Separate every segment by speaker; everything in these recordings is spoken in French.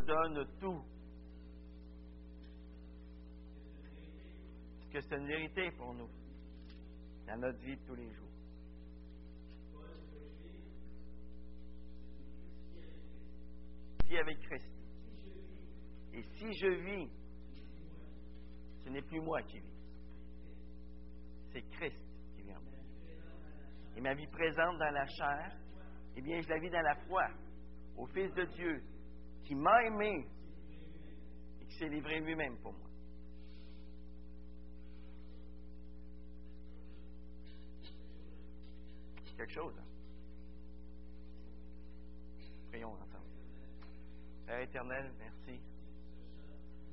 Speaker 1: donne tout. Que c'est une vérité pour nous dans notre vie de tous les jours? Vie avec Christ. Et si je vis, ce n'est plus moi qui vis. C'est Christ qui vit en moi. Et ma vie présente dans la chair, eh bien, je la vis dans la foi au Fils de Dieu qui m'a aimé et qui s'est livré lui-même pour moi. Quelque chose, hein? Prions ensemble. Père éternel, merci.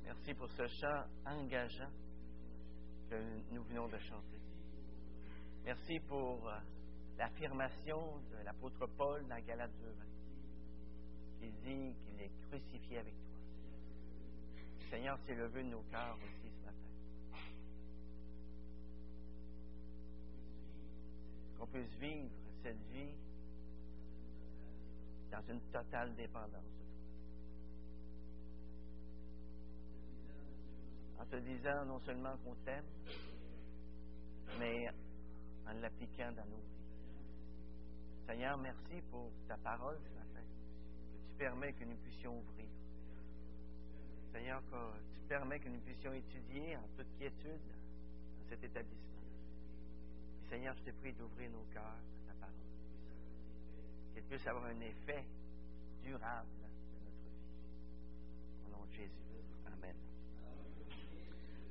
Speaker 1: Merci pour ce chant engageant que nous venons de chanter. Merci pour euh, l'affirmation de l'apôtre Paul dans Galates 2, Il dit qu'il est crucifié avec toi. Seigneur, c'est le vœu de nos cœurs aussi ce matin. Qu'on puisse vivre cette vie dans une totale dépendance de toi. En te disant non seulement qu'on t'aime, mais en l'appliquant dans nos vies. Seigneur, merci pour ta parole ce matin, tu permets que nous puissions ouvrir. Seigneur, tu permets que nous puissions étudier en toute quiétude dans cet établissement. Seigneur, je te prie d'ouvrir nos cœurs à ta parole, qu'elle puisse avoir un effet durable de notre vie. Au nom de Jésus. Amen.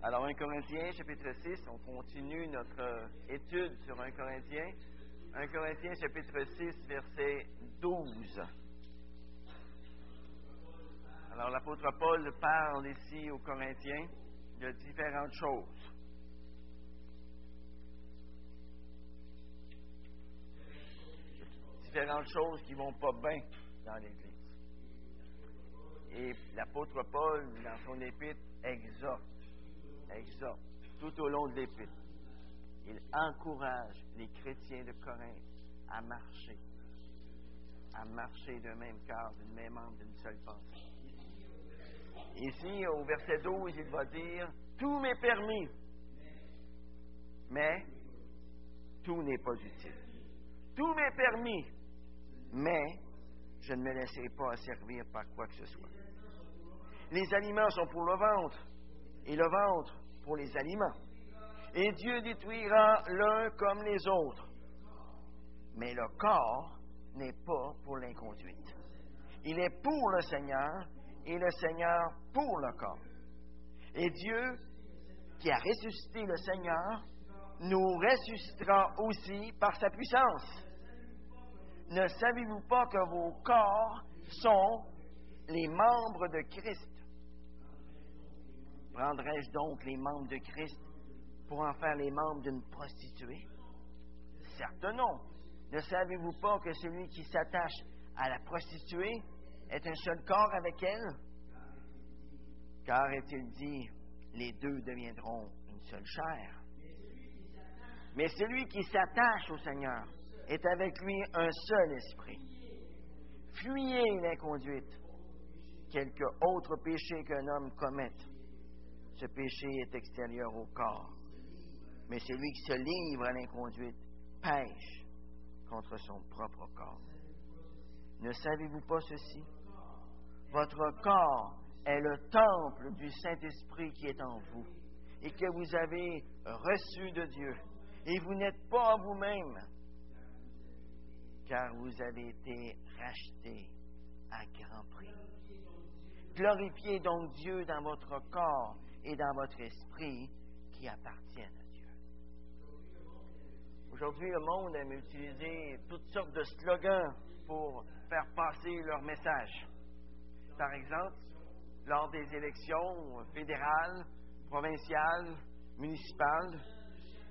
Speaker 1: Alors, 1 Corinthiens, chapitre 6, on continue notre étude sur 1 Corinthiens. 1 Corinthiens, chapitre 6, verset 12. Alors, l'apôtre Paul parle ici aux Corinthiens de différentes choses. Différentes choses qui ne vont pas bien dans l'Église. Et l'apôtre Paul, dans son épître, exhorte, exhorte, tout au long de l'épître. Il encourage les chrétiens de Corinthe à marcher, à marcher d'un même cœur, d'une même âme, d'une seule pensée. Ici, au verset 12, il va dire, tout m'est permis, mais tout n'est pas utile. Tout m'est permis, mais je ne me laisserai pas asservir par quoi que ce soit. Les aliments sont pour le ventre, et le ventre pour les aliments. Et Dieu détruira l'un comme les autres. Mais le corps n'est pas pour l'inconduite. Il est pour le Seigneur et le Seigneur pour le corps. Et Dieu, qui a ressuscité le Seigneur, nous ressuscitera aussi par sa puissance. Ne savez-vous pas que vos corps sont les membres de Christ? Prendrais-je donc les membres de Christ pour en faire les membres d'une prostituée? Certes non. Ne savez-vous pas que celui qui s'attache à la prostituée est un seul corps avec elle? Car est-il dit, les deux deviendront une seule chair? Mais celui qui s'attache au Seigneur est avec lui un seul esprit. Fuyez l'inconduite. Quelque autre péché qu'un homme commette, ce péché est extérieur au corps. Mais celui qui se livre à l'inconduite pêche contre son propre corps. Ne savez-vous pas ceci? Votre corps est le temple du Saint-Esprit qui est en vous et que vous avez reçu de Dieu. Et vous n'êtes pas vous-même, car vous avez été racheté à grand prix. Glorifiez donc Dieu dans votre corps et dans votre esprit qui appartiennent à Dieu. Aujourd'hui, le monde aime utiliser toutes sortes de slogans pour faire passer leur message. Par exemple, lors des élections fédérales, provinciales, municipales,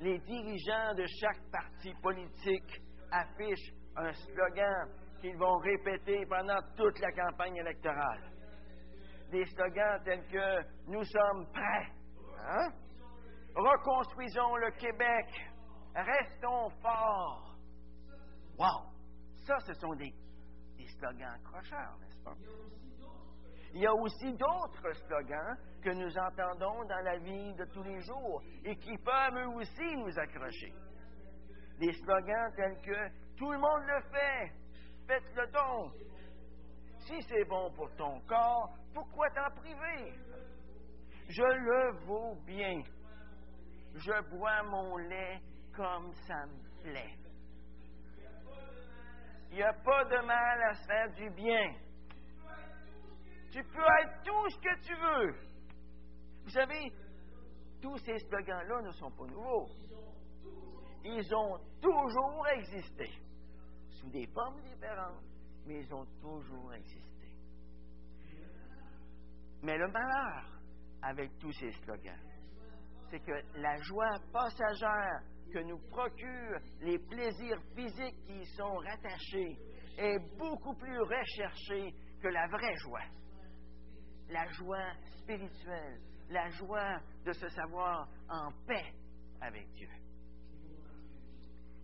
Speaker 1: les dirigeants de chaque parti politique affichent un slogan qu'ils vont répéter pendant toute la campagne électorale. Des slogans tels que Nous sommes prêts. Hein? Reconstruisons le Québec. Restons forts. Wow! Ça, ce sont des, Il y a aussi d'autres slogans que nous entendons dans la vie de tous les jours et qui peuvent eux aussi nous accrocher. Des slogans tels que Tout le monde le fait, faites-le donc. Si c'est bon pour ton corps, pourquoi t'en priver? Je le vaux bien. Je bois mon lait comme ça me plaît. Il n'y a pas de mal à se faire du bien. Tu peux être tout ce que tu veux. Vous savez, tous ces slogans-là ne sont pas nouveaux. Ils ont toujours existé, sous des formes différentes, mais ils ont toujours existé. Mais le malheur avec tous ces slogans, c'est que la joie passagère que nous procurent les plaisirs physiques qui y sont rattachés est beaucoup plus recherchée que la vraie joie. La joie spirituelle, la joie de se savoir en paix avec Dieu.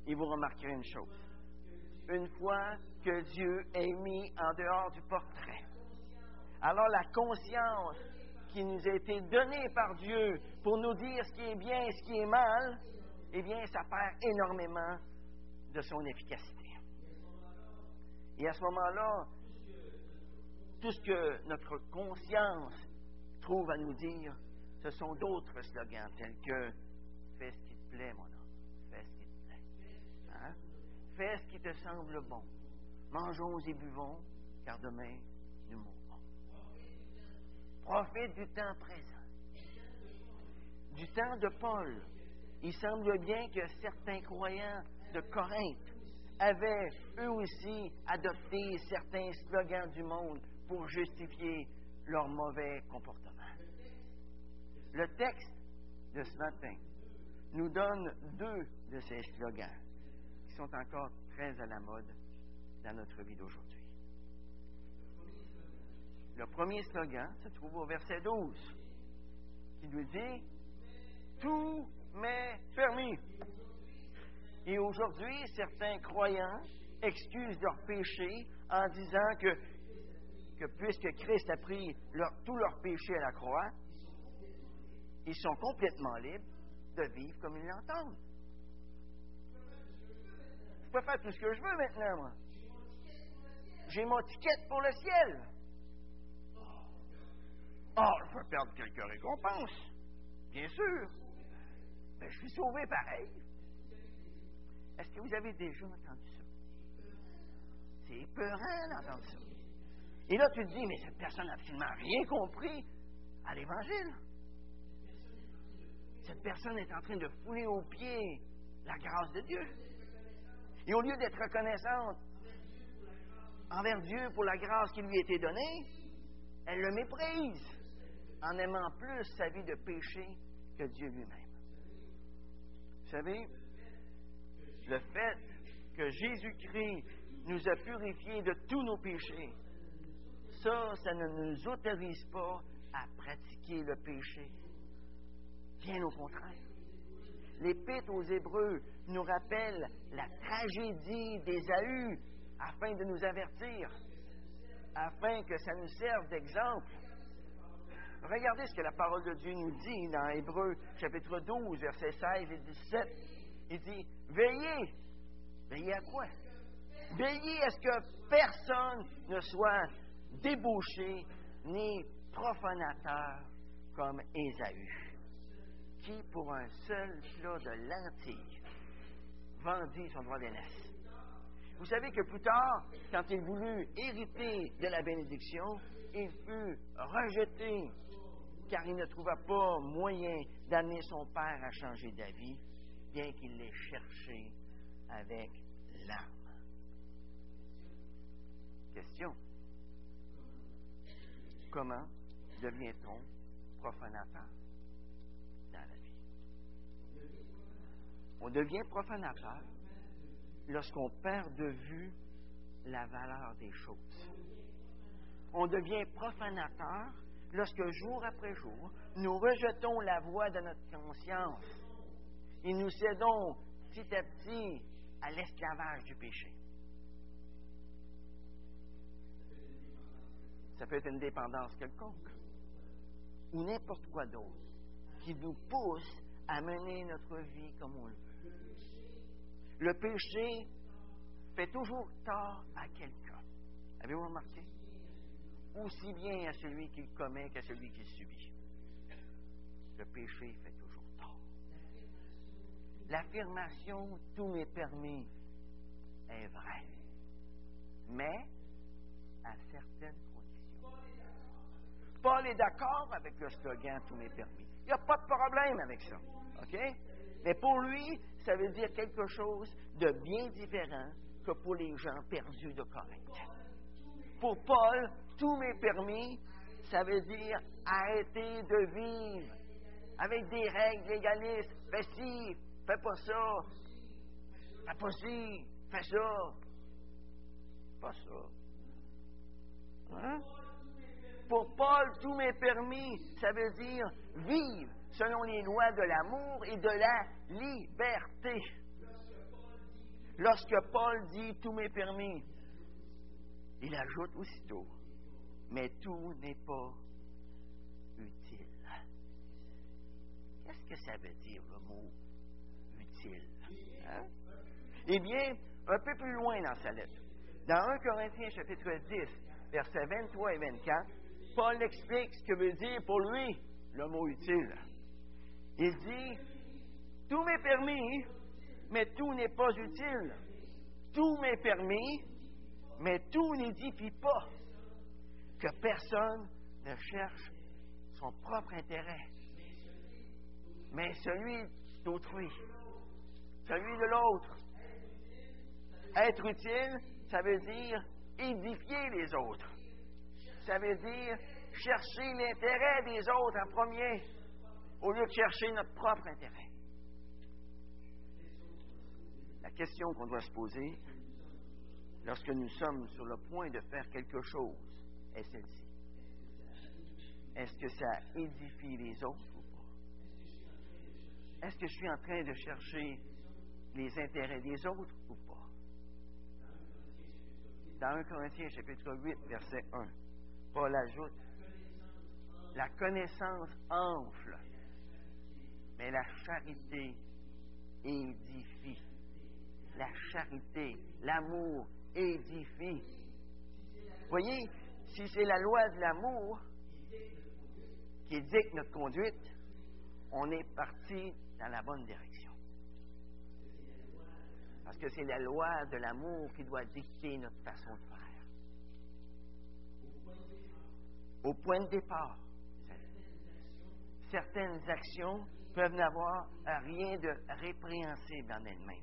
Speaker 1: Et vous remarquerez une chose. Une fois que Dieu est mis en dehors du portrait, alors la conscience qui nous a été donnée par Dieu pour nous dire ce qui est bien et ce qui est mal, eh bien, ça perd énormément de son efficacité. Et à ce moment-là, tout ce que notre conscience trouve à nous dire, ce sont d'autres slogans tels que Fais ce qui te plaît, mon homme. Fais ce qui te plaît. Hein? Fais ce qui te semble bon. Mangeons et buvons, car demain, nous mourrons. Profite du temps présent. Du temps de Paul, il semble bien que certains croyants de Corinthe avaient eux aussi adopté certains slogans du monde pour justifier leur mauvais comportement. Le texte de ce matin nous donne deux de ces slogans qui sont encore très à la mode dans notre vie d'aujourd'hui. Le premier slogan se trouve au verset 12 qui nous dit Tout mais permis. Et aujourd'hui, certains croyants excusent leur péché en disant que, que puisque Christ a pris leur, tout leur péché à la croix, ils sont complètement libres de vivre comme ils l'entendent. Je peux faire tout ce que je veux maintenant, moi. J'ai mon ticket pour le ciel. Oh, je peux perdre quelques récompenses, bien sûr. Je suis sauvé pareil. Est-ce que vous avez déjà entendu ça? C'est épeurant d'entendre ça. Et là, tu te dis, mais cette personne n'a absolument rien compris à l'Évangile. Cette personne est en train de fouler aux pieds la grâce de Dieu. Et au lieu d'être reconnaissante envers Dieu pour la grâce qui lui a été donnée, elle le méprise en aimant plus sa vie de péché que Dieu lui-même. Vous savez, le fait que Jésus-Christ nous a purifiés de tous nos péchés, ça, ça ne nous autorise pas à pratiquer le péché. Bien au contraire. L'Épître aux Hébreux nous rappelle la tragédie d'Ésaü afin de nous avertir, afin que ça nous serve d'exemple Regardez ce que la parole de Dieu nous dit dans Hébreu chapitre 12, versets 16 et 17. Il dit, veillez. Veillez à quoi? Veillez à ce que personne ne soit débauché ni profanateur comme Ésaü, qui, pour un seul plat de lentilles, vendit son droit d'aînesse. Vous savez que plus tard, quand il voulut hériter de la bénédiction, il fut rejeté car il ne trouva pas moyen d'amener son père à changer d'avis, bien qu'il l'ait cherché avec larmes. Question. Comment devient-on profanateur dans la vie? On devient profanateur lorsqu'on perd de vue la valeur des choses. On devient profanateur lorsque jour après jour, nous rejetons la voix de notre conscience et nous cédons petit à petit à l'esclavage du péché. Ça peut être une dépendance quelconque. Ou n'importe quoi d'autre qui nous pousse à mener notre vie comme on le veut. Le péché fait toujours tort à quelqu'un. Avez-vous remarqué? Aussi bien à celui qui commet qu'à celui qui subit. Le péché fait toujours tort. L'affirmation tout m'est permis est vraie, mais à certaines conditions. Paul est d'accord avec le slogan tout m'est permis. Il n'y a pas de problème avec ça. OK? Mais pour lui, ça veut dire quelque chose de bien différent que pour les gens perdus de Corinthe. Pour Paul, tout m'est permis, ça veut dire arrêter de vivre avec des règles légalistes. Fais ci, fais pas ça. Fais pas ci, fais ça. Pas ça. Hein? Pour Paul, tout m'est permis, ça veut dire vivre selon les lois de l'amour et de la liberté. Lorsque Paul dit tout m'est permis, il ajoute aussitôt, mais tout n'est pas utile. Qu'est-ce que ça veut dire le mot utile? Hein? Eh bien, un peu plus loin dans sa lettre, dans 1 Corinthiens chapitre 10, versets 23 et 24, Paul explique ce que veut dire pour lui le mot utile. Il dit, tout m'est permis, mais tout n'est pas utile. Tout m'est permis, mais tout n'édifie pas. Que personne ne cherche son propre intérêt, mais celui d'autrui, celui de l'autre. Être utile, ça veut dire édifier les autres. Ça veut dire chercher l'intérêt des autres en premier, au lieu de chercher notre propre intérêt. La question qu'on doit se poser lorsque nous sommes sur le point de faire quelque chose est celle-ci. Est-ce que ça édifie les autres ou pas? Est-ce que je suis en train de chercher les intérêts des autres ou pas? Dans 1 Corinthiens chapitre 8, verset 1, Paul ajoute, la connaissance enfle, mais la charité édifie. La charité, l'amour édifie. Voyez, si c'est la loi de l'amour qui dicte notre conduite, on est parti dans la bonne direction. Parce que c'est la loi de l'amour qui doit dicter notre façon de faire. Au point de départ, certaines actions peuvent n'avoir rien de répréhensible en elles-mêmes.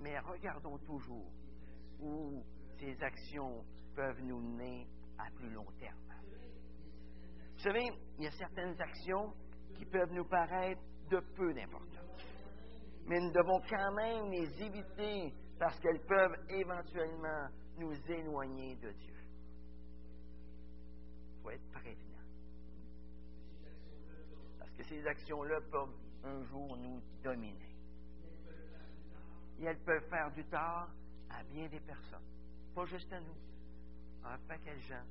Speaker 1: Mais regardons toujours où ces actions peuvent nous mener à plus long terme. Vous savez, il y a certaines actions qui peuvent nous paraître de peu d'importance. Mais nous devons quand même les éviter parce qu'elles peuvent éventuellement nous éloigner de Dieu. Il faut être prévenant. Parce que ces actions-là peuvent un jour nous dominer. Et elles peuvent faire du tort à bien des personnes. Pas juste à nous, à un paquet de gens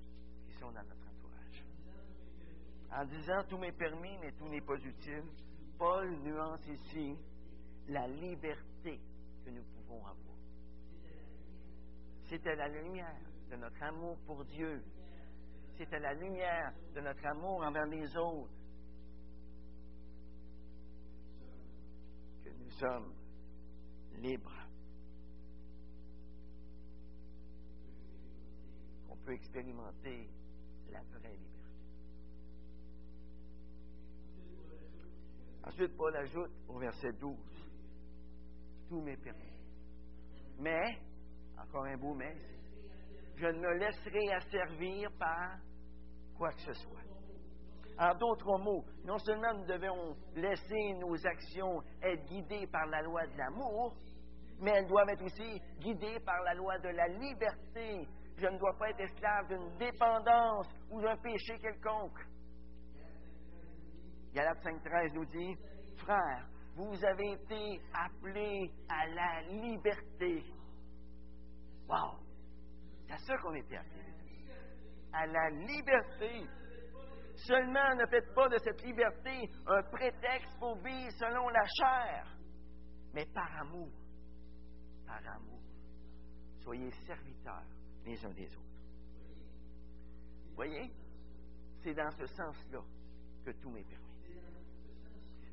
Speaker 1: qui sont dans notre entourage. En disant tout m'est permis, mais tout n'est pas utile, Paul nuance ici la liberté que nous pouvons avoir. À la lumière de notre amour pour Dieu. À la lumière de notre amour envers les autres que nous sommes libres. Peut expérimenter la vraie liberté. Ensuite, Paul ajoute au verset 12, tout m'est permis. Mais, encore un beau mais, je ne me laisserai asservir par quoi que ce soit. En d'autres mots, non seulement nous devons laisser nos actions être guidées par la loi de l'amour, mais elles doivent être aussi guidées par la loi de la liberté. Je ne dois pas être esclave d'une dépendance ou d'un péché quelconque. Galate 5.13 nous dit, Frères, vous avez été appelés à la liberté. Wow! C'est à ça qu'on était appelés. à la liberté. Seulement ne faites pas de cette liberté un prétexte pour vivre selon la chair, mais par amour. Par amour. Soyez serviteurs les uns des autres. Voyez, c'est dans ce sens-là que tout m'est permis.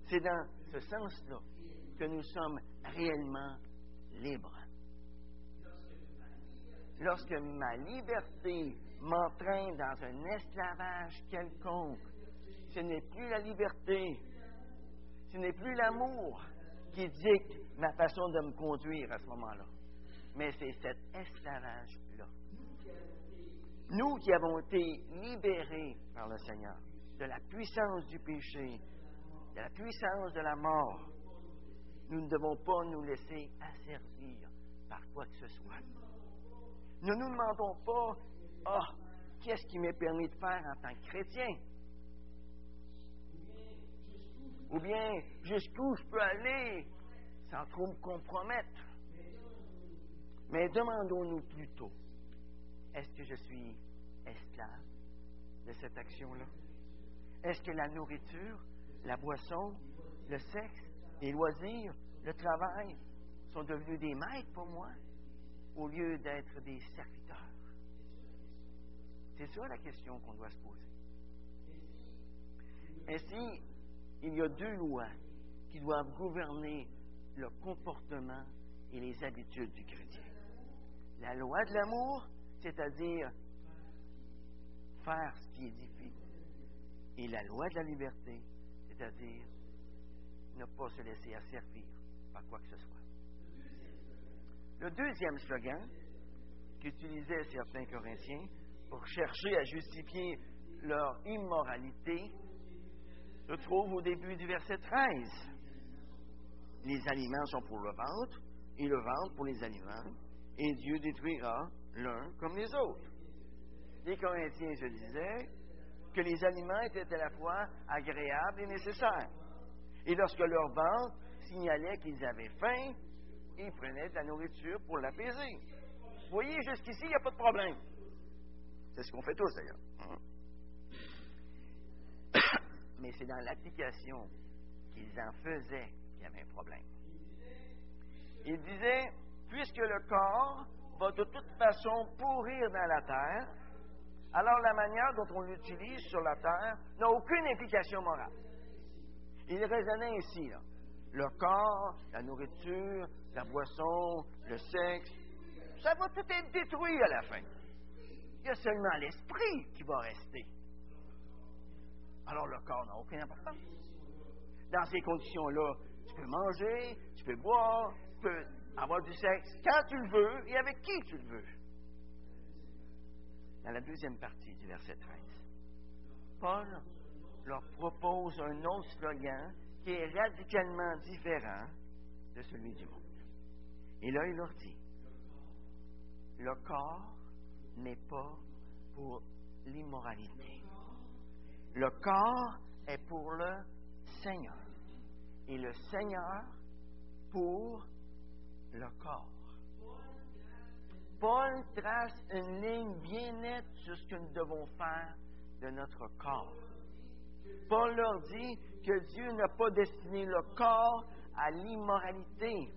Speaker 1: C'est dans ce sens-là que nous sommes réellement libres. Lorsque ma liberté m'entraîne dans un esclavage quelconque, ce n'est plus la liberté, ce n'est plus l'amour qui dicte ma façon de me conduire à ce moment-là, mais c'est cet esclavage-là. Nous qui avons été libérés par le Seigneur de la puissance du péché, de la puissance de la mort, nous ne devons pas nous laisser asservir par quoi que ce soit. Ne nous demandons pas, ah, oh, qu'est-ce qui m'est permis de faire en tant que chrétien? Ou bien, jusqu'où je peux aller sans trop me compromettre? Mais demandons-nous plutôt, est-ce que je suis esclave de cette action-là? Est-ce que la nourriture, la boisson, le sexe, les loisirs, le travail sont devenus des maîtres pour moi au lieu d'être des serviteurs? C'est ça la question qu'on doit se poser. Ainsi, il y a deux lois qui doivent gouverner le comportement et les habitudes du chrétien. La loi de l'amour, c'est-à-dire faire ce qui édifie, et la loi de la liberté, c'est-à-dire ne pas se laisser asservir par quoi que ce soit. Le deuxième slogan qu'utilisaient certains Corinthiens pour chercher à justifier leur immoralité se trouve au début du verset 13. Les aliments sont pour le ventre et le ventre pour les aliments, et Dieu détruira l'un comme les autres. Les Corinthiens se disaient que les aliments étaient à la fois agréables et nécessaires. Et lorsque leur ventre signalait qu'ils avaient faim, ils prenaient de la nourriture pour l'apaiser. Vous voyez, jusqu'ici, il n'y a pas de problème. C'est ce qu'on fait tous d'ailleurs. Mais c'est dans l'application qu'ils en faisaient qu'il y avait un problème. Il disait, puisque le corps va de toute façon pourrir dans la terre, alors la manière dont on l'utilise sur la terre n'a aucune implication morale. Il raisonnait ainsi. Le corps, la nourriture, la boisson, le sexe, ça va tout être détruit à la fin. Il y a seulement l'esprit qui va rester. Alors le corps n'a aucune importance. Dans ces conditions-là, tu peux manger, tu peux boire, tu peux avoir du sexe quand tu le veux et avec qui tu le veux. Dans la deuxième partie du verset 13, Paul leur propose un autre slogan qui est radicalement différent de celui du monde. Et là, il leur dit, le corps n'est pas pour l'immoralité. Le corps est pour le Seigneur. Et le Seigneur pour le corps. Paul trace une ligne bien nette sur ce que nous devons faire de notre corps. Paul leur dit que Dieu n'a pas destiné le corps à l'immoralité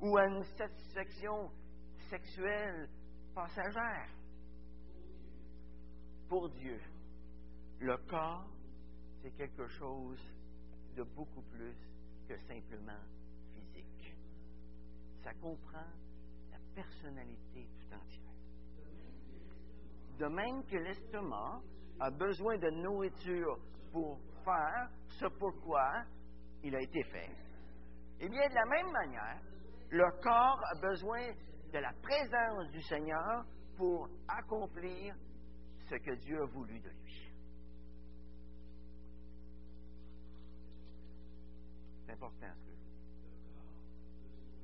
Speaker 1: ou à une satisfaction sexuelle passagère. Pour Dieu, le corps, c'est quelque chose de beaucoup plus que simplement. Ça comprend la personnalité tout entière. De même que l'estomac a besoin de nourriture pour faire ce pourquoi il a été fait, eh bien, de la même manière, le corps a besoin de la présence du Seigneur pour accomplir ce que Dieu a voulu de lui. C'est important ce que.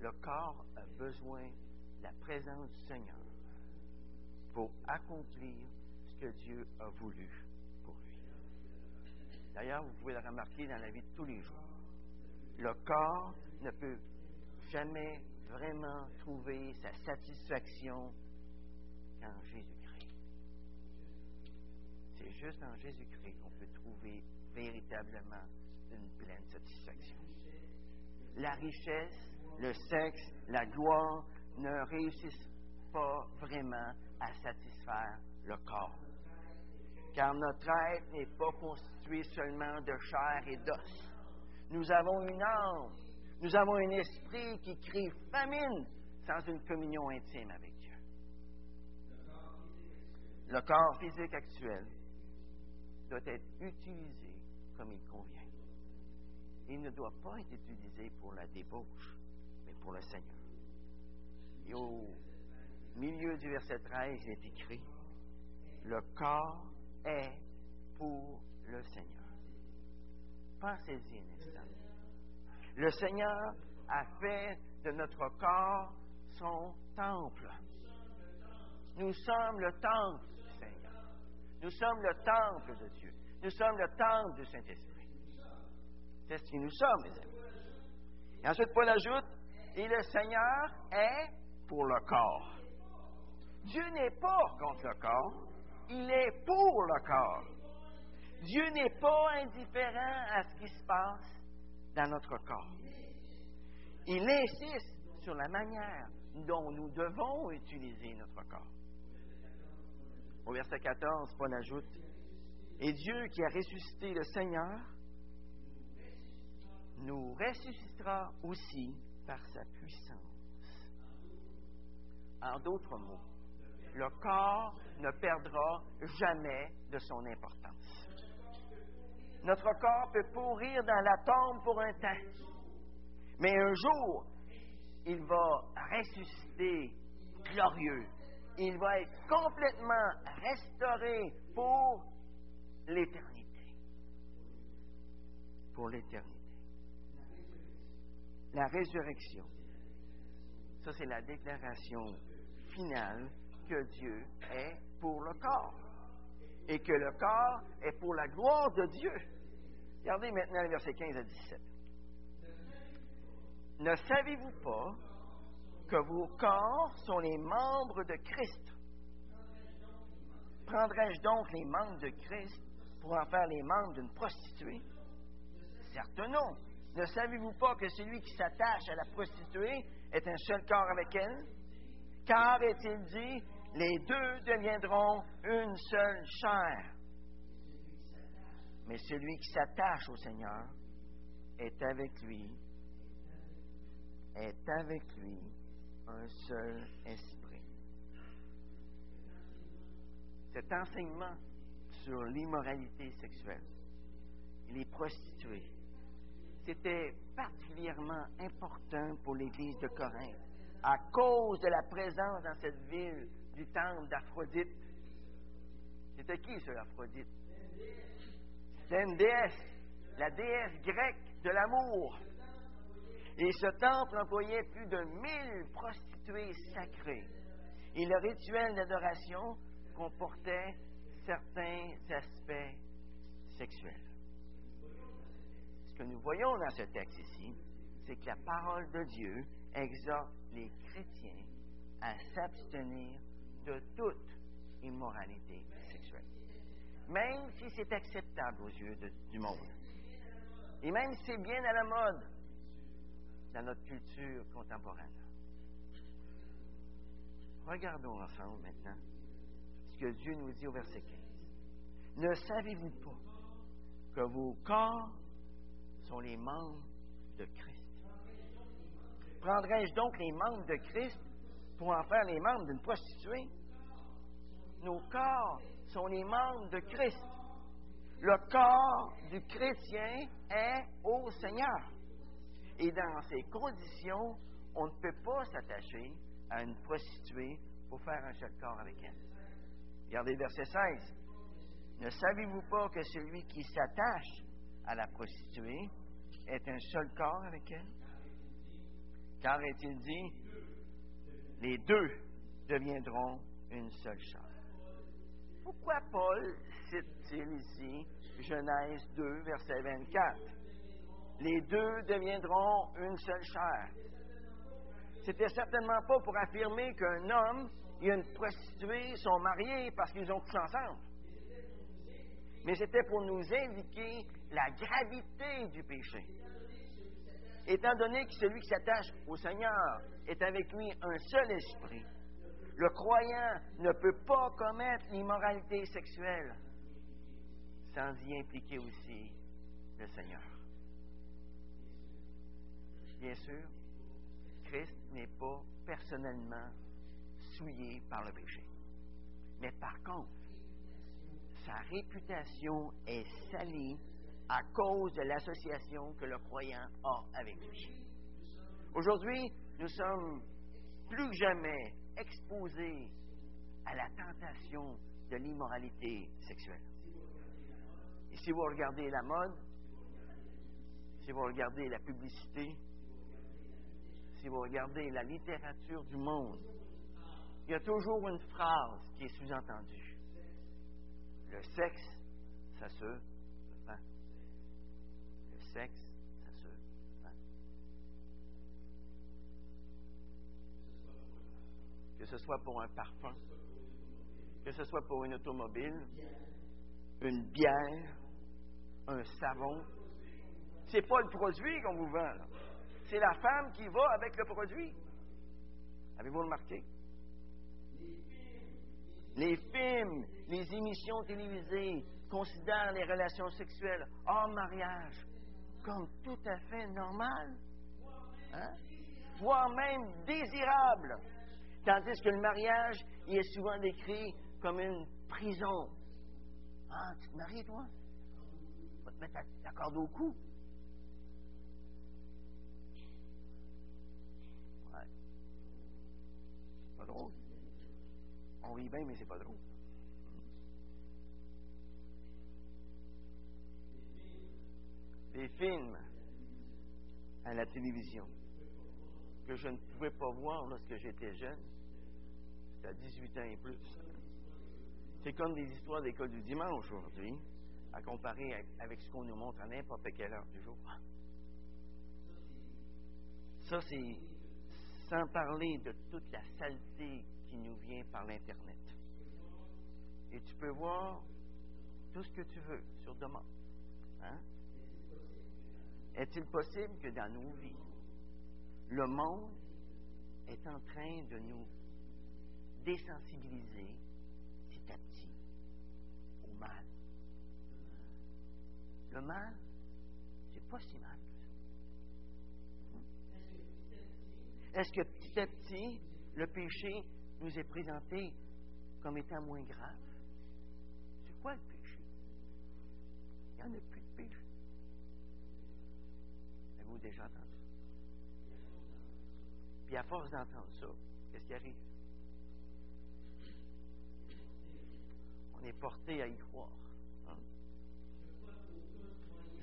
Speaker 1: Le corps a besoin de la présence du Seigneur pour accomplir ce que Dieu a voulu pour lui. D'ailleurs, vous pouvez le remarquer dans la vie de tous les jours. Le corps ne peut jamais vraiment trouver sa satisfaction qu'en Jésus-Christ. c'est juste en Jésus-Christ qu'on peut trouver véritablement une pleine satisfaction. La richesse, le sexe, la gloire ne réussissent pas vraiment à satisfaire le corps. Car notre être n'est pas constitué seulement de chair et d'os. Nous avons une âme, nous avons un esprit qui crie famine sans une communion intime avec Dieu. Le corps physique actuel doit être utilisé comme il convient. Il ne doit pas être utilisé pour la débauche, pour le Seigneur. Et au milieu du verset 13, il est écrit, le corps est pour le Seigneur. Pensez-y un instant. Le Seigneur a fait de notre corps son temple. Nous sommes le temple du Seigneur. Nous sommes le temple de Dieu. Nous sommes le temple du Saint-Esprit. C'est ce que nous sommes, mes amis. Et ensuite, Paul ajoute, et le Seigneur est pour le corps. Dieu n'est pas contre le corps, il est pour le corps. Dieu n'est pas indifférent à ce qui se passe dans notre corps. Il insiste sur la manière dont nous devons utiliser notre corps. Au verset 14, Paul ajoute, Et Dieu qui a ressuscité le Seigneur nous ressuscitera aussi par sa puissance. En d'autres mots, le corps ne perdra jamais de son importance. Notre corps peut pourrir dans la tombe pour un temps, mais un jour, il va ressusciter glorieux. Il va être complètement restauré pour l'éternité. Pour l'éternité. La résurrection, ça c'est la déclaration finale que Dieu est pour le corps et que le corps est pour la gloire de Dieu. Regardez maintenant le verset 15 à 17. Ne savez-vous pas que vos corps sont les membres de Christ? Prendrais-je donc les membres de Christ pour en faire les membres d'une prostituée? Certes non. Ne savez-vous pas que celui qui s'attache à la prostituée est un seul corps avec elle? Car, est-il dit, les deux deviendront une seule chair. Mais celui qui s'attache au Seigneur est avec lui est avec lui un seul esprit. Cet enseignement sur l'immoralité sexuelle les prostituées, c'était particulièrement important pour l'Église de Corinthe à cause de la présence dans cette ville du temple d'Aphrodite. C'était qui, ce Aphrodite? C'était une déesse, la déesse grecque de l'amour. Et ce temple employait plus de mille prostituées sacrées. Et le rituel d'adoration comportait certains aspects sexuels. Que nous voyons dans ce texte ici, c'est que la parole de Dieu exhorte les chrétiens à s'abstenir de toute immoralité sexuelle. Même si c'est acceptable aux yeux du monde. Et même si c'est bien à la mode dans notre culture contemporaine. Regardons ensemble maintenant ce que Dieu nous dit au verset 15. Ne savez-vous pas que vos corps sont les membres de Christ? Prendrais-je donc les membres de Christ pour en faire les membres d'une prostituée? Nos corps sont les membres de Christ. Le corps du chrétien est au Seigneur. Et dans ces conditions, on ne peut pas s'attacher à une prostituée pour faire un seul corps avec elle. Regardez verset 16. Ne savez-vous pas que celui qui s'attache à la prostituée est un seul corps avec elle? Car est-il dit, les deux deviendront une seule chair. Pourquoi Paul cite-t-il ici Genèse 2, verset 24? Les deux deviendront une seule chair. C'était certainement pas pour affirmer qu'un homme et une prostituée sont mariés parce qu'ils ont couché ensemble. Mais c'était pour nous indiquer la gravité du péché. Étant donné que celui qui s'attache au Seigneur est avec lui un seul esprit, le croyant ne peut pas commettre l'immoralité sexuelle sans y impliquer aussi le Seigneur. Bien sûr, Christ n'est pas personnellement souillé par le péché. Mais par contre, sa réputation est salie à cause de l'association que le croyant a avec lui. Aujourd'hui, nous sommes plus que jamais exposés à la tentation de l'immoralité sexuelle. Et si vous regardez la mode, si vous regardez la publicité, si vous regardez la littérature du monde, il y a toujours une phrase qui est sous-entendue. Le sexe, ça se vend. Le sexe, ça se vend. Que ce soit pour un parfum, que ce soit pour une automobile, une bière, un savon. C'est pas le produit qu'on vous vend, c'est la femme qui va avec le produit. Avez-vous remarqué? Les films, les émissions télévisées considèrent les relations sexuelles hors mariage comme tout à fait normal, hein? voire même désirable, tandis que le mariage y est souvent décrit comme une prison. Ah, tu te maries, toi? Va te mettre la corde au cou. Ouais. C'est pas drôle. On rit bien, mais c'est pas drôle. Les films à la télévision que je ne pouvais pas voir lorsque j'étais jeune, à 18 ans et plus. C'est comme des histoires d'école du dimanche aujourd'hui, à comparer avec ce qu'on nous montre à n'importe quelle heure du jour. Ça, c'est sans parler de toute la saleté qui nous vient par l'Internet. Et tu peux voir tout ce que tu veux sur demande. Hein? Est-il possible que dans nos vies, le monde est en train de nous désensibiliser petit à petit au mal? Le mal, c'est pas si mal Est-ce que petit à petit, le péché nous est présenté comme étant moins grave? C'est quoi le péché? Il n'y en a plus de péché. Avez-vous déjà entendu ça? Puis à force d'entendre ça, qu'est-ce qui arrive? On est porté à y croire. Hein?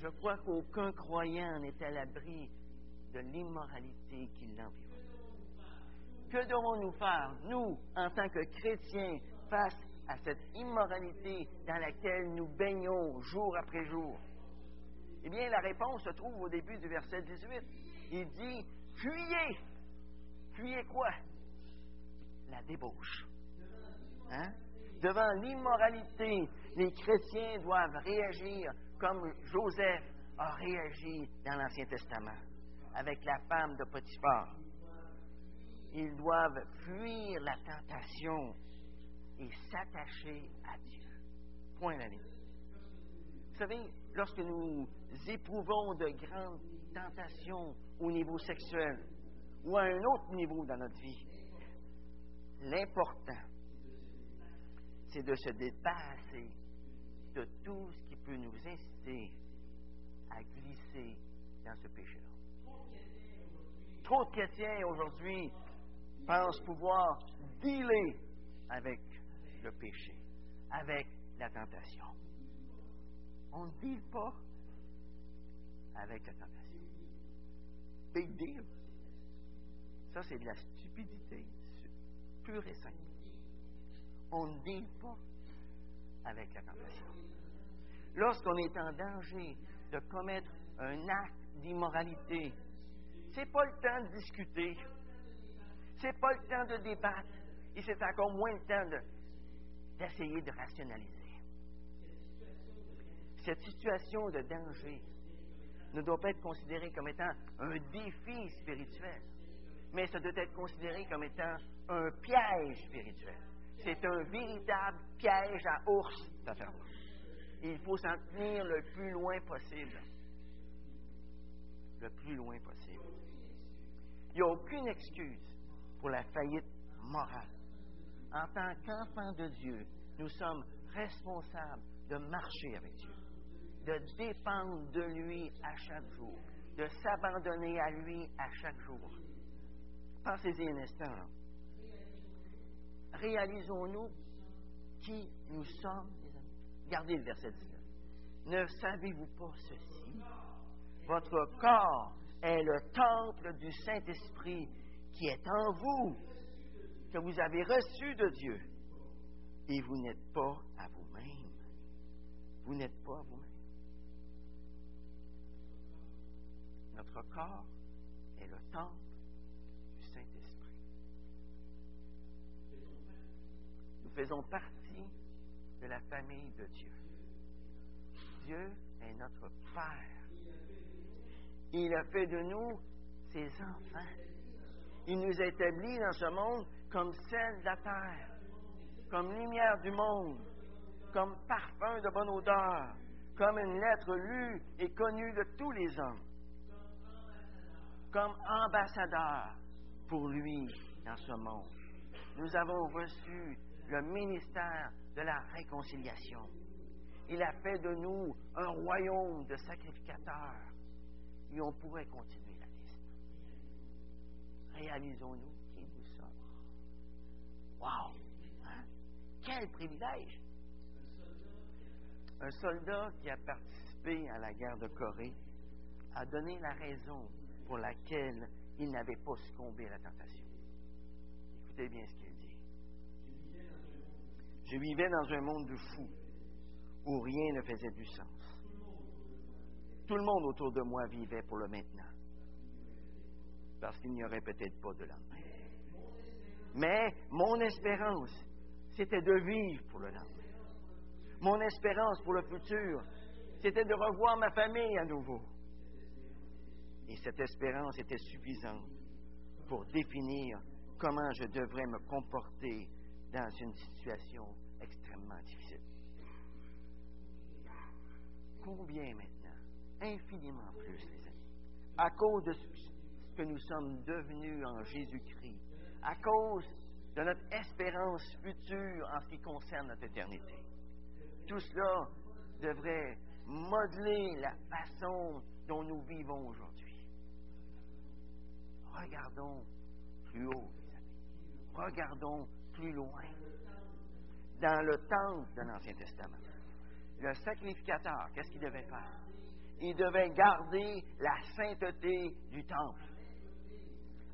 Speaker 1: Je crois qu'aucun croyant n'est à l'abri de l'immoralité qui l'environne. Que devons-nous faire, nous, en tant que chrétiens, face à cette immoralité dans laquelle nous baignons jour après jour? Eh bien, la réponse se trouve au début du verset 18. Il dit, fuyez. Fuyez quoi? La débauche. Hein? Devant l'immoralité, les chrétiens doivent réagir comme Joseph a réagi dans l'Ancien Testament avec la femme de Potiphar. Ils doivent fuir la tentation et s'attacher à Dieu. Point ligne. Vous savez, lorsque nous éprouvons de grandes tentations au niveau sexuel ou à un autre niveau dans notre vie, l'important, c'est de se dépasser de tout ce qui peut nous inciter à glisser dans ce péché-là. Trop de chrétiens aujourd'hui pensent pouvoir dealer avec le péché, avec la tentation. On ne deal pas avec la tentation. Big deal. Ça, c'est de la stupidité pure et simple. On ne deal pas avec la tentation. Lorsqu'on est en danger de commettre un acte d'immoralité, c'est pas le temps de discuter. C'est pas le temps de débattre. Et c'est encore moins le temps d'essayer de rationaliser. cette situation de danger ne doit pas être considérée comme étant un défi spirituel, mais ça doit être considéré comme étant un piège spirituel. C'est un véritable piège à ours. Il faut s'en tenir le plus loin possible. Le plus loin possible. Il n'y a aucune excuse pour la faillite morale. En tant qu'enfant de Dieu, nous sommes responsables de marcher avec Dieu, de dépendre de lui à chaque jour, de s'abandonner à lui à chaque jour. Pensez-y un instant. Réalisons-nous qui nous sommes, les amis. Gardez le verset 19. Ne savez-vous pas ceci? Votre corps est le temple du Saint-Esprit qui est en vous, que vous avez reçu de Dieu. Et vous n'êtes pas à vous-même. Vous n'êtes pas à vous-même. Notre corps est le temple du Saint-Esprit. Nous faisons partie de la famille de Dieu. Dieu est notre Père. Il a fait de nous ses enfants. Il nous a établis dans ce monde comme sel de la terre, comme lumière du monde, comme parfum de bonne odeur, comme une lettre lue et connue de tous les hommes, comme ambassadeur pour lui dans ce monde. Nous avons reçu le ministère de la réconciliation. Il a fait de nous un royaume de sacrificateurs. Et on pourrait continuer. Réalisons-nous qui nous sommes. Wow! Hein? Quel privilège! Un soldat qui a participé à la guerre de Corée a donné la raison pour laquelle il n'avait pas succombé à la tentation. Écoutez bien ce qu'il dit. Je vivais dans un monde de fous où rien ne faisait du sens. Tout le monde autour de moi vivait pour le maintenant, parce qu'il n'y aurait peut-être pas de lendemain. Mais mon espérance, c'était de vivre pour le lendemain. Mon espérance pour le futur, c'était de revoir ma famille à nouveau. Et cette espérance était suffisante pour définir comment je devrais me comporter dans une situation extrêmement difficile. Combien maintenant? Infiniment plus, les amis. À cause de ce que nous sommes devenus en Jésus-Christ, à cause de notre espérance future en ce qui concerne notre éternité. Tout cela devrait modeler la façon dont nous vivons aujourd'hui. Regardons plus haut, les amis. Regardons plus loin. Dans le temple de l'Ancien Testament, le sacrificateur, qu'est-ce qu'il devait faire? Il devait garder la sainteté du temple.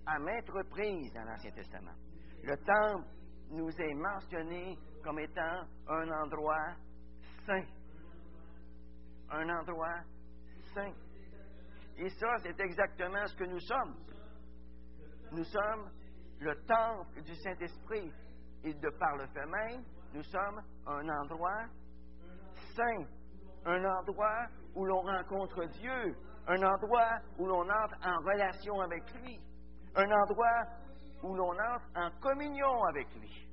Speaker 1: À maintes reprises dans l'Ancien Testament, le temple nous est mentionné comme étant un endroit saint. Un endroit saint. Et ça, c'est exactement ce que nous sommes. Nous sommes le temple du Saint-Esprit. Et de par le fait même, nous sommes un endroit saint. Un endroit où l'on rencontre Dieu. Un endroit où l'on entre en relation avec lui. Un endroit où l'on entre en communion avec lui.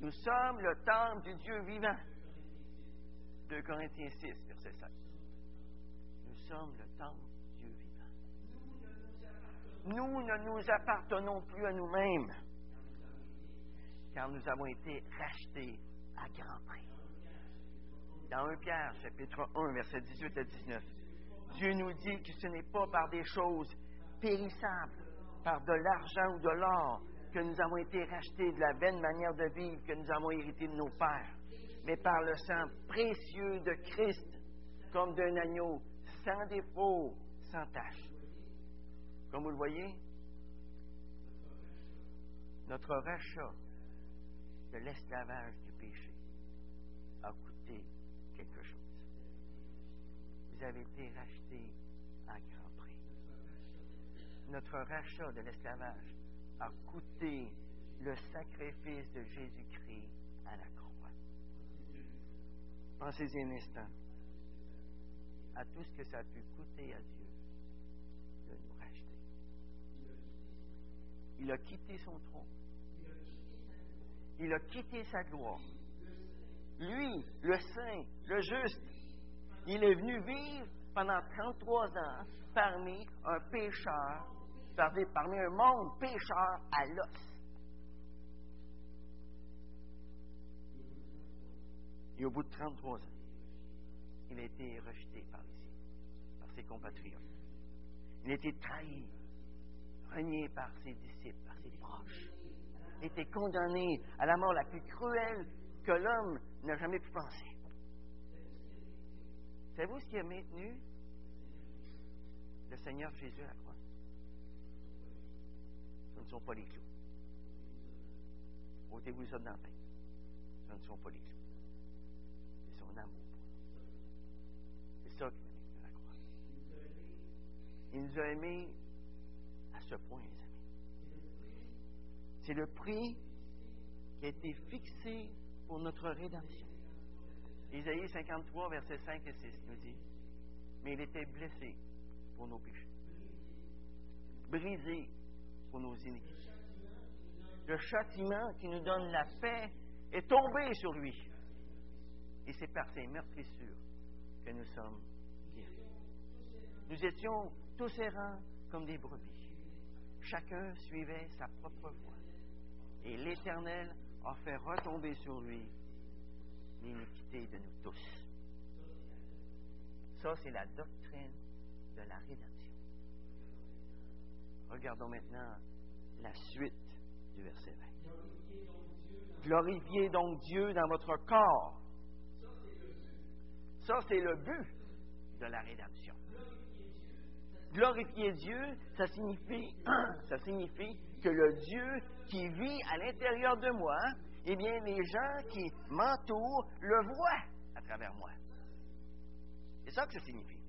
Speaker 1: Nous sommes le temple du Dieu vivant. 2 Corinthiens 6, verset 7. Nous sommes le temple du Dieu vivant. Nous ne nous appartenons plus à nous-mêmes, car nous avons été rachetés à grand prix. Dans 1 Pierre, chapitre 1, verset 18 à 19, Dieu nous dit que ce n'est pas par des choses périssables, par de l'argent ou de l'or, que nous avons été rachetés de la vaine manière de vivre que nous avons hérité de nos pères, mais par le sang précieux de Christ, comme d'un agneau, sans défaut, sans tache. Comme vous le voyez, notre rachat de l'esclavage du péché a coûté quelque chose. Vous avez été rachetés. Notre rachat de l'esclavage a coûté le sacrifice de Jésus-Christ à la croix. Pensez-y un instant à tout ce que ça a pu coûter à Dieu de nous racheter. Il a quitté son trône. Il a quitté sa gloire. Lui, le saint, le juste, il est venu vivre pendant 33 ans parmi un pécheur, parmi un monde pécheur à l'os. Et au bout de 33 ans, il a été rejeté par les par ses compatriotes. Il a été trahi, renié par ses disciples, par ses proches. Il a été condamné à la mort la plus cruelle que l'homme n'a jamais pu penser. Savez-vous ce qui a maintenu le Seigneur Jésus à la croix? Ne sont pas les clous. Ôtez-vous ça dans la ne sont pas les clous. C'est son amour C'est ça qui a à la croix. Il nous a aimés à ce point, les amis. C'est le prix qui a été fixé pour notre rédemption. Isaïe 53, versets 5 et 6 nous dit, mais il était blessé pour nos péchés, brisé pour nos iniquités. Le châtiment qui nous donne la paix est tombé sur lui. Et c'est par ses meurtrissures que nous sommes guéris. Nous étions tous errants comme des brebis. Chacun suivait sa propre voie. Et l'Éternel a fait retomber sur lui l'iniquité de nous tous. Ça, c'est la doctrine de la rédemption. Regardons maintenant la suite du verset 20. Glorifiez donc Dieu dans votre corps. Ça, c'est le but de la rédemption. Glorifier Dieu, ça signifie, ça signifie que le Dieu qui vit à l'intérieur de moi, eh bien, les gens qui m'entourent le voient à travers moi. C'est ça que ça signifie.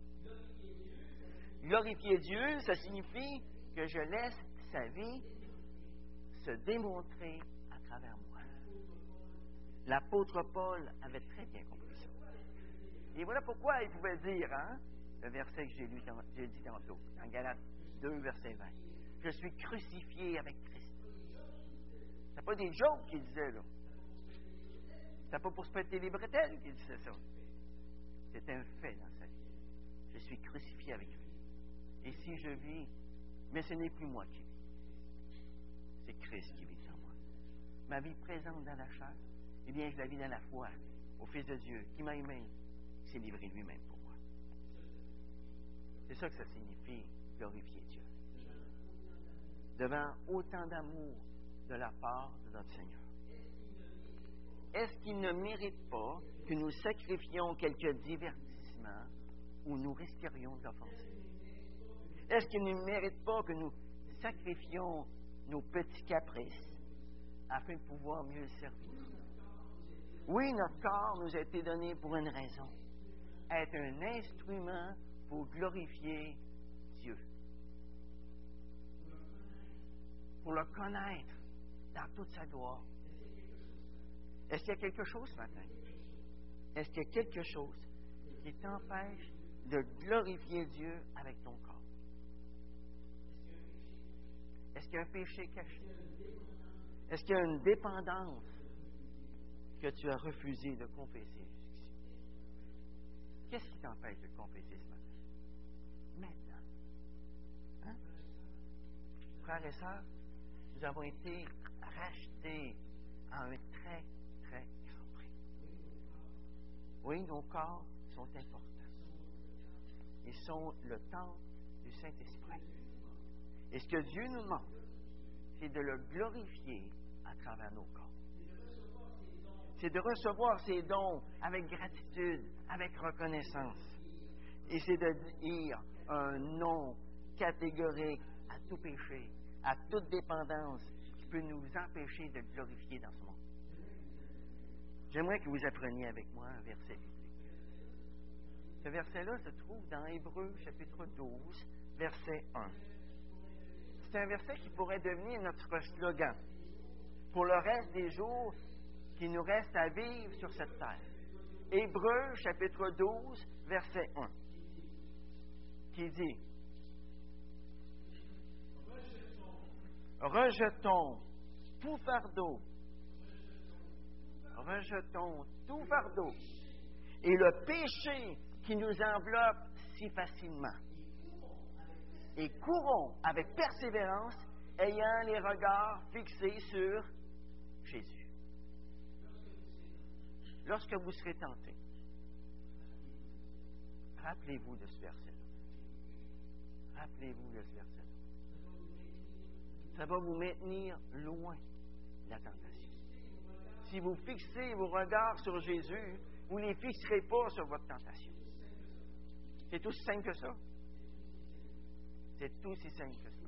Speaker 1: Glorifier Dieu, ça signifie que je laisse sa vie se démontrer à travers moi. L'apôtre Paul avait très bien compris ça. Et voilà pourquoi il pouvait dire, hein, le verset que j'ai lu, j'ai dit tantôt, en Galates 2, verset 20. Je suis crucifié avec Christ. C'est pas des jokes qu'il disait, là. C'est pas pour se péter les bretelles qu'il disait ça. C'est un fait dans sa vie. Je suis crucifié avec lui. Et si je vis, mais ce n'est plus moi qui vis. C'est Christ qui vit en moi. Ma vie présente dans la chair, eh bien, je la vis dans la foi au Fils de Dieu qui m'a aimé, qui s'est livré lui-même pour moi. C'est ça que ça signifie, glorifier Dieu. Devant autant d'amour de la part de notre Seigneur. Est-ce qu'il ne mérite pas que nous sacrifions quelques divertissements où nous risquerions d'offenser? Est-ce qu'il ne mérite pas que nous sacrifions nos petits caprices afin de pouvoir mieux le servir? Oui, notre corps nous a été donné pour une raison. Être un instrument pour glorifier Dieu. Pour le connaître dans toute sa gloire. Est-ce qu'il y a quelque chose ce matin? Est-ce qu'il y a quelque chose qui t'empêche de glorifier Dieu avec ton corps? Est-ce qu'il y a un péché caché? Est-ce qu'il y a une dépendance que tu as refusé de confesser? Qu'est-ce qui t'empêche de confesser ce matin? Maintenant. Hein? Frères et sœurs, nous avons été rachetés à un très, très grand prix. Oui, nos corps sont importants. Ils sont le temple du Saint-Esprit. Et ce que Dieu nous demande, c'est de le glorifier à travers nos corps. C'est de recevoir ses dons avec gratitude, avec reconnaissance. Et c'est de dire un non catégorique à tout péché, à toute dépendance qui peut nous empêcher de glorifier dans ce monde. J'aimerais que vous appreniez avec moi un verset. Ce verset-là se trouve dans Hébreu chapitre 12, verset 1. C'est un verset qui pourrait devenir notre slogan pour le reste des jours qui nous restent à vivre sur cette terre. Hébreu chapitre 12, verset 1, qui dit, rejetons tout fardeau, rejetons tout fardeau et le péché qui nous enveloppe si facilement. Et courons avec persévérance, ayant les regards fixés sur Jésus. Lorsque vous serez tenté, rappelez-vous de ce verset-là. Rappelez-vous de ce verset-là. Ça va vous maintenir loin de la tentation. Si vous fixez vos regards sur Jésus, vous ne les fixerez pas sur votre tentation. C'est aussi simple que ça. C'est aussi simple que ça.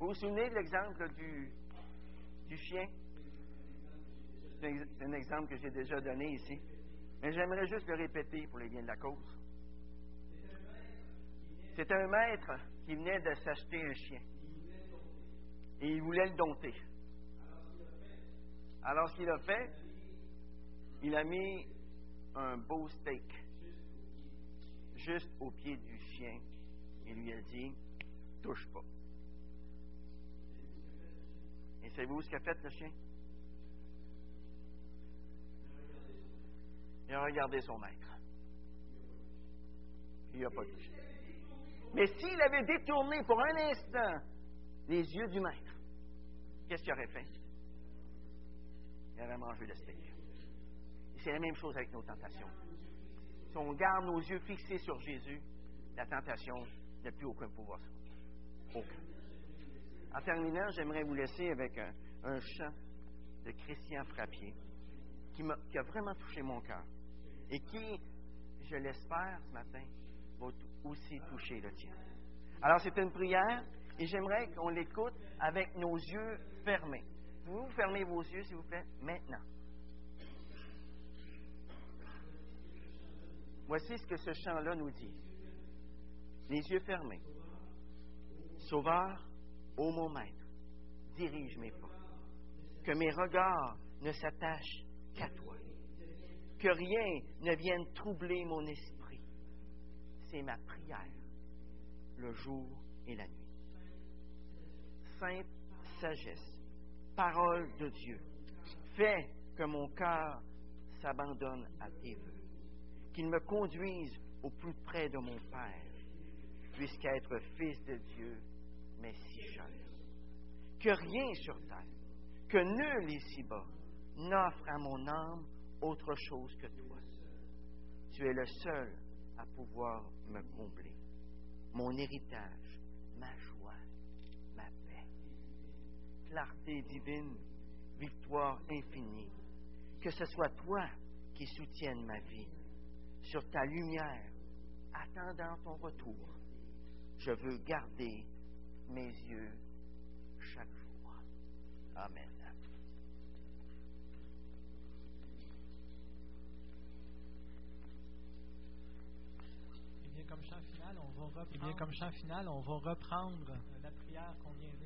Speaker 1: Vous vous souvenez de l'exemple du, du chien? C'est un exemple que j'ai déjà donné ici. Mais j'aimerais juste le répéter pour les biens de la cause. C'est un maître qui venait de s'acheter un chien. Et il voulait le dompter. Alors, ce qu'il a fait, il a mis un beau steak juste au pied du chien et lui a dit Touche pas. Et savez-vous ce qu'a fait le chien? Il a regardé son maître. Il n'a pas touché. Mais s'il avait détourné pour un instant les yeux du maître, qu'est-ce qu'il aurait fait? Il aurait mangé le steak. Et c'est la même chose avec nos tentations. Si on garde nos yeux fixés sur Jésus, la tentation n'a plus aucun pouvoir sur. Aucun. En terminant, j'aimerais vous laisser avec un, chant de Christian Frappier qui, m'a, qui a vraiment touché mon cœur et qui, je l'espère ce matin, va aussi toucher le tien. Alors, c'est une prière et j'aimerais qu'on l'écoute avec nos yeux fermés. Vous fermez vos yeux, s'il vous plaît, maintenant. Voici ce que ce chant-là nous dit. Les yeux fermés. Sauveur, ô mon maître, dirige mes pas. Que mes regards ne s'attachent qu'à toi. Que rien ne vienne troubler mon esprit. C'est ma prière, le jour et la nuit. Sainte sagesse, parole de Dieu, fais que mon cœur s'abandonne à tes voeux qu'il me conduise au plus près de mon Père, puisqu'être fils de Dieu m'est si cher. Que rien sur terre, que nul ici-bas n'offre à mon âme autre chose que toi. Tu es le seul à pouvoir me combler. Mon héritage, ma joie, ma paix. Clarté divine, victoire infinie. Que ce soit toi qui soutienne ma vie sur ta lumière, attendant ton retour. Je veux garder mes yeux chaque jour. Amen.
Speaker 2: Et bien comme chant final, on va, rep- et bien comme chant final, on va reprendre la prière qu'on vient de.